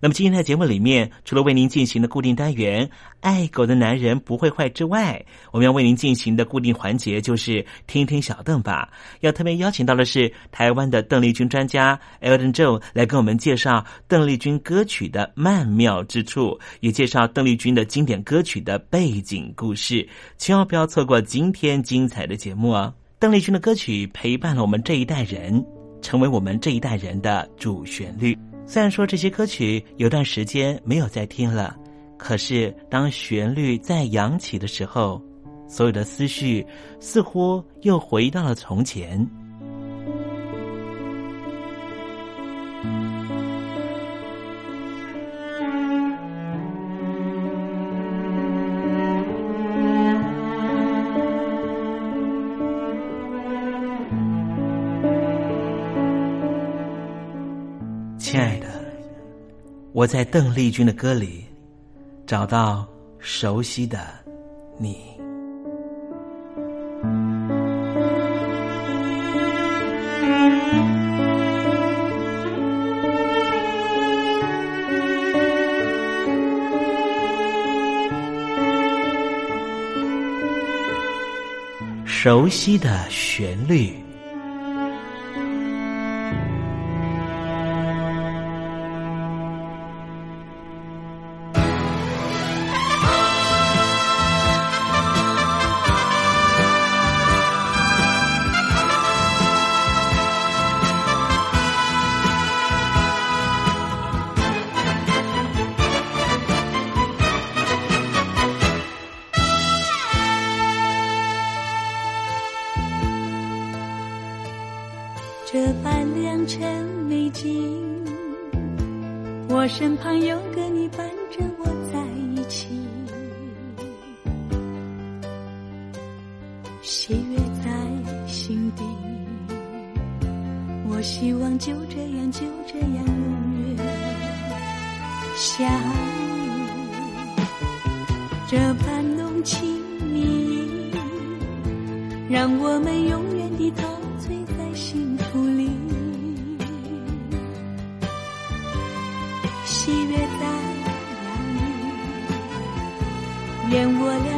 那么今天在节目里面，除了为您进行的固定单元“爱狗的男人不会坏”之外，我们要为您进行的固定环节就是“听听小邓吧”。要特别邀请到的是台湾的邓丽君专家 Elton Joe 来跟我们介绍邓丽君歌曲的曼妙之处，也介绍邓丽君的经典歌曲的背景故事。千万不要错过今天精彩的节目哦！邓丽君的歌曲陪伴了我们这一代人。成为我们这一代人的主旋律。虽然说这些歌曲有段时间没有再听了，可是当旋律再扬起的时候，所有的思绪似乎又回到了从前。亲爱的我在邓丽君的歌里找到熟悉的你，熟悉的旋律。这般良辰美景，我身旁有个你伴着我在一起。喜悦在心底，我希望就这样，就这样永远相依。这般浓情蜜意，让我们永远地陶醉在心。愿我俩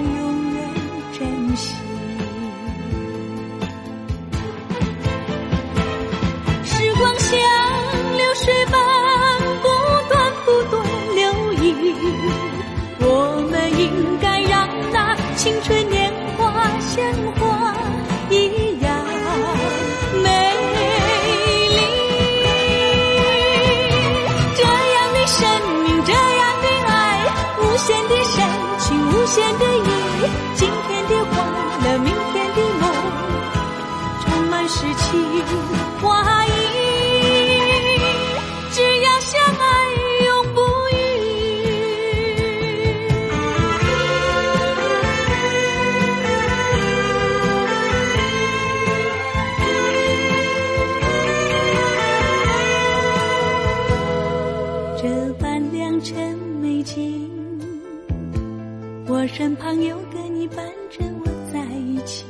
旁有个你伴着我在一起，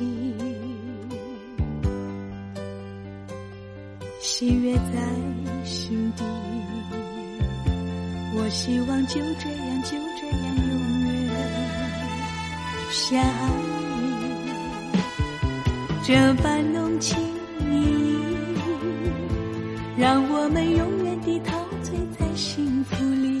喜悦在心底。我希望就这样就这样永远相依，这般浓情蜜意，让我们永远地陶醉在幸福里。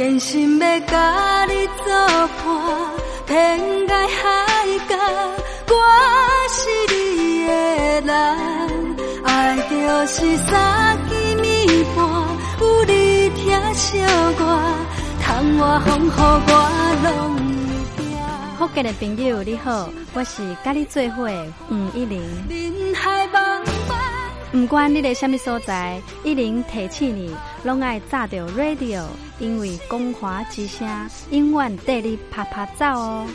真心要甲你作伴，天涯海角，我是你的人。爱就是三更暝半，有你听小歌，窗外风雨我拢会惊。福建的朋友你好，我是甲你做伙吴一玲。人海茫茫。不管你在什么所在，一零提起你，拢爱炸着 radio，因为光华之声永远带你啪啪走哦。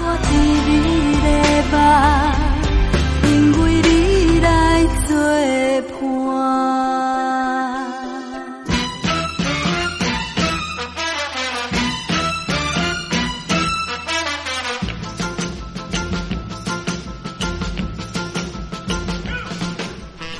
我知你的梦，因为你来作伴。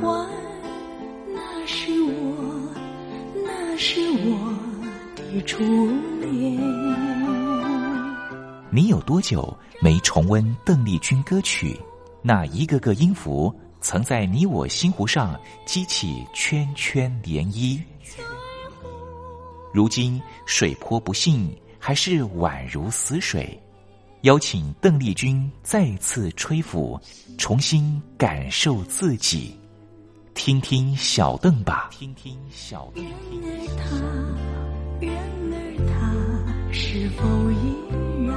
梦似幻。是我，那是我的初恋。你有多久没重温邓丽君歌曲？那一个个音符，曾在你我心湖上激起圈圈涟漪。如今水波不兴，还是宛如死水。邀请邓丽君再次吹拂，重新感受自己。听听小邓吧。听听小邓。人儿他是否依然？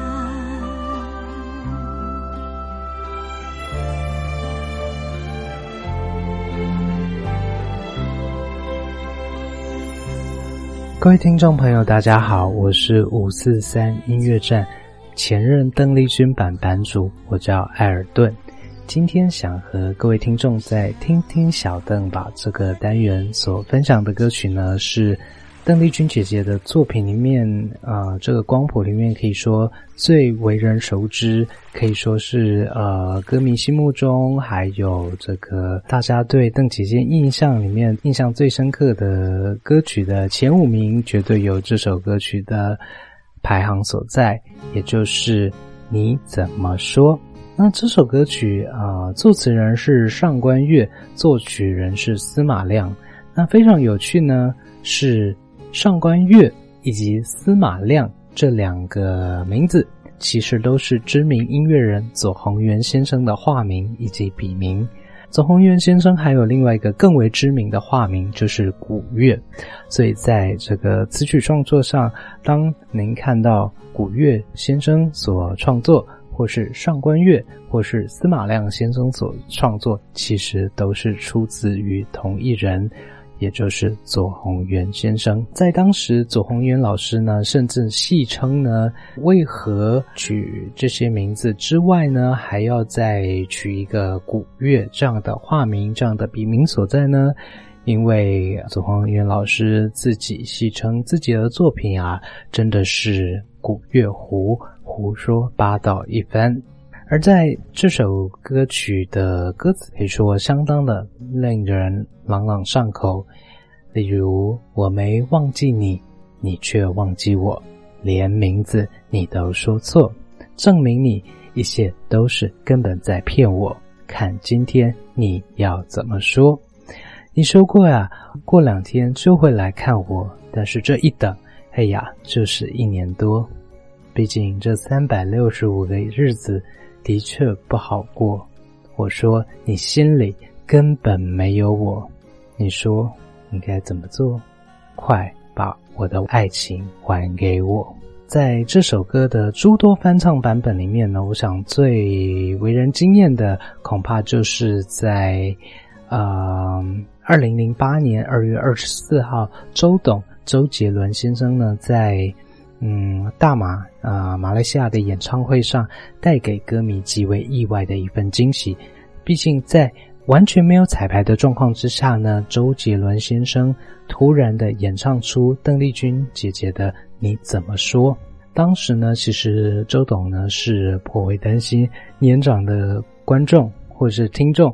各位听众朋友，大家好，我是五四三音乐站前任邓丽君版版主，我叫艾尔顿。今天想和各位听众再听听小邓把这个单元所分享的歌曲呢，是邓丽君姐姐的作品里面啊，这个光谱里面可以说最为人熟知，可以说是呃歌迷心目中还有这个大家对邓姐姐印象里面印象最深刻的歌曲的前五名，绝对有这首歌曲的排行所在，也就是你怎么说。那这首歌曲啊，作词人是上官月，作曲人是司马亮。那非常有趣呢，是上官月以及司马亮这两个名字，其实都是知名音乐人左宏元先生的化名以及笔名。左宏元先生还有另外一个更为知名的化名，就是古月。所以在这个词曲创作上，当您看到古月先生所创作。或是上官月，或是司马亮先生所创作，其实都是出自于同一人，也就是左宏元先生。在当时，左宏元老师呢，甚至戏称呢，为何取这些名字之外呢，还要再取一个古月这样的化名、这样的笔名所在呢？因为左宏元老师自己戏称自己的作品啊，真的是古月胡。胡说八道一番，而在这首歌曲的歌词可以说相当的令人朗朗上口，例如，我没忘记你，你却忘记我，连名字你都说错，证明你一切都是根本在骗我。看今天你要怎么说？你说过呀，过两天就会来看我，但是这一等，哎呀，就是一年多。毕竟这三百六十五个日子的确不好过。我说你心里根本没有我，你说你该怎么做？快把我的爱情还给我！在这首歌的诸多翻唱版本里面呢，我想最为人惊艳的，恐怕就是在，呃，二零零八年二月二十四号，周董周杰伦先生呢在。嗯，大马啊，马来西亚的演唱会上带给歌迷极为意外的一份惊喜。毕竟在完全没有彩排的状况之下呢，周杰伦先生突然的演唱出邓丽君姐姐的《你怎么说》。当时呢，其实周董呢是颇为担心年长的观众。或者是听众，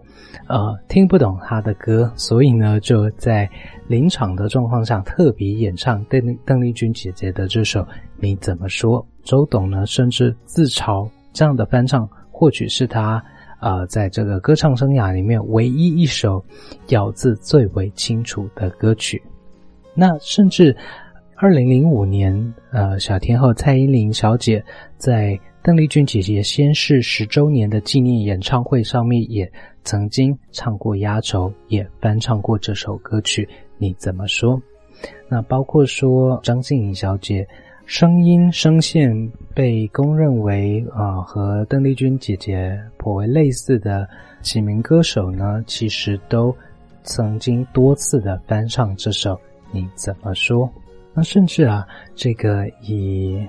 呃，听不懂他的歌，所以呢，就在临场的状况下特别演唱邓邓丽君姐姐的这首《你怎么说》。周董呢，甚至自嘲这样的翻唱，或许是他呃在这个歌唱生涯里面唯一一首咬字最为清楚的歌曲。那甚至二零零五年，呃，小天后蔡依林小姐在。邓丽君姐姐先逝十周年的纪念演唱会上面，也曾经唱过压轴，也翻唱过这首歌曲。你怎么说？那包括说张静颖小姐声音声线被公认为啊和邓丽君姐姐颇为类似的几名歌手呢，其实都曾经多次的翻唱这首。你怎么说？那甚至啊，这个以。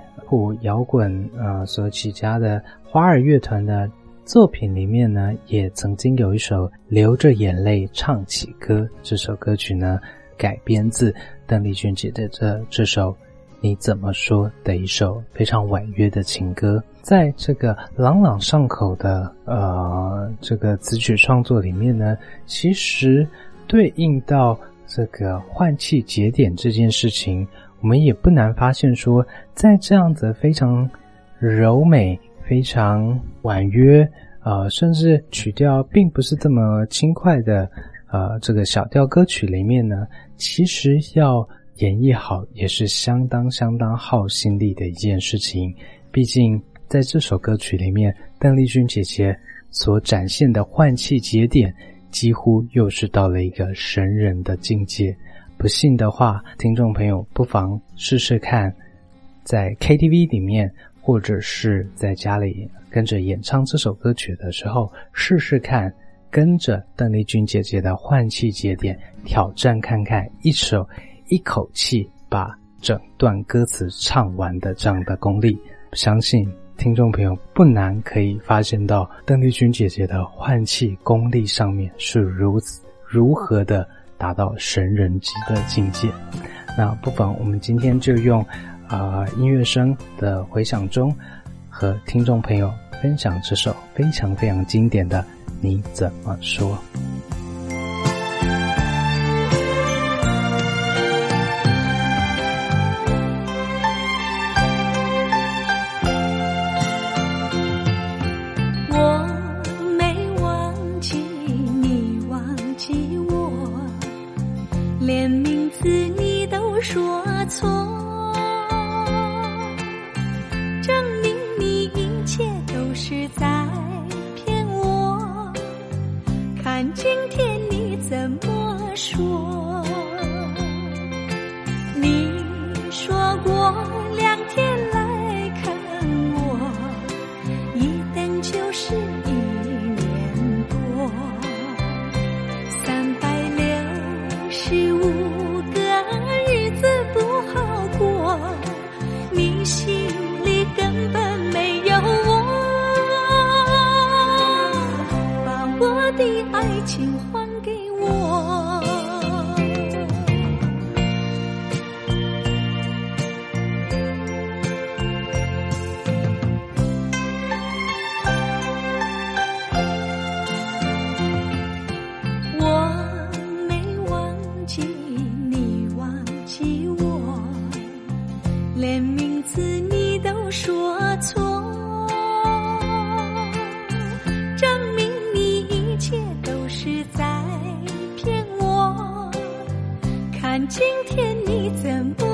摇滚啊，所起家的花儿乐团的作品里面呢，也曾经有一首《流着眼泪唱起歌》。这首歌曲呢，改编自邓丽君姐的这这首《你怎么说》的一首非常婉约的情歌。在这个朗朗上口的呃这个词曲创作里面呢，其实对应到这个换气节点这件事情。我们也不难发现，说在这样子非常柔美、非常婉约，呃，甚至曲调并不是这么轻快的，呃，这个小调歌曲里面呢，其实要演绎好也是相当相当耗心力的一件事情。毕竟在这首歌曲里面，邓丽君姐姐所展现的换气节点，几乎又是到了一个神人的境界。不信的话，听众朋友不妨试试看，在 KTV 里面，或者是在家里跟着演唱这首歌曲的时候，试试看跟着邓丽君姐姐的换气节点挑战看看，一首一口气把整段歌词唱完的这样的功力，相信听众朋友不难可以发现到邓丽君姐姐的换气功力上面是如此如何的。达到神人级的境界，那不妨我们今天就用啊音乐声的回响中，和听众朋友分享这首非常非常经典的《你怎么说》。我看今天你怎么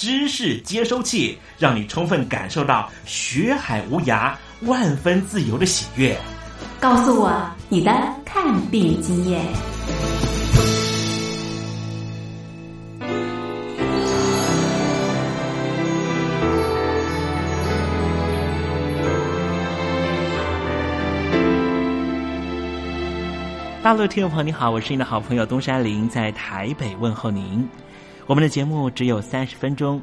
知识接收器，让你充分感受到学海无涯、万分自由的喜悦。告诉我你的看病经验。大陆听众朋友，你好，我是你的好朋友东山林，在台北问候您。我们的节目只有三十分钟，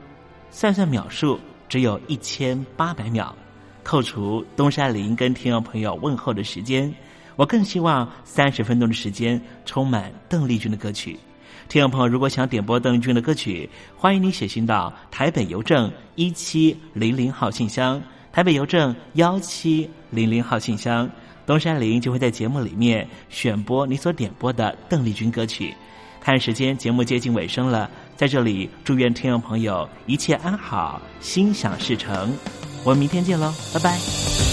算算秒数只有一千八百秒，扣除东山林跟听众朋友问候的时间，我更希望三十分钟的时间充满邓丽君的歌曲。听众朋友如果想点播邓丽君的歌曲，欢迎你写信到台北邮政一七零零号信箱，台北邮政幺七零零号信箱，东山林就会在节目里面选播你所点播的邓丽君歌曲。看时间，节目接近尾声了。在这里，祝愿听众朋友一切安好，心想事成。我们明天见喽，拜拜。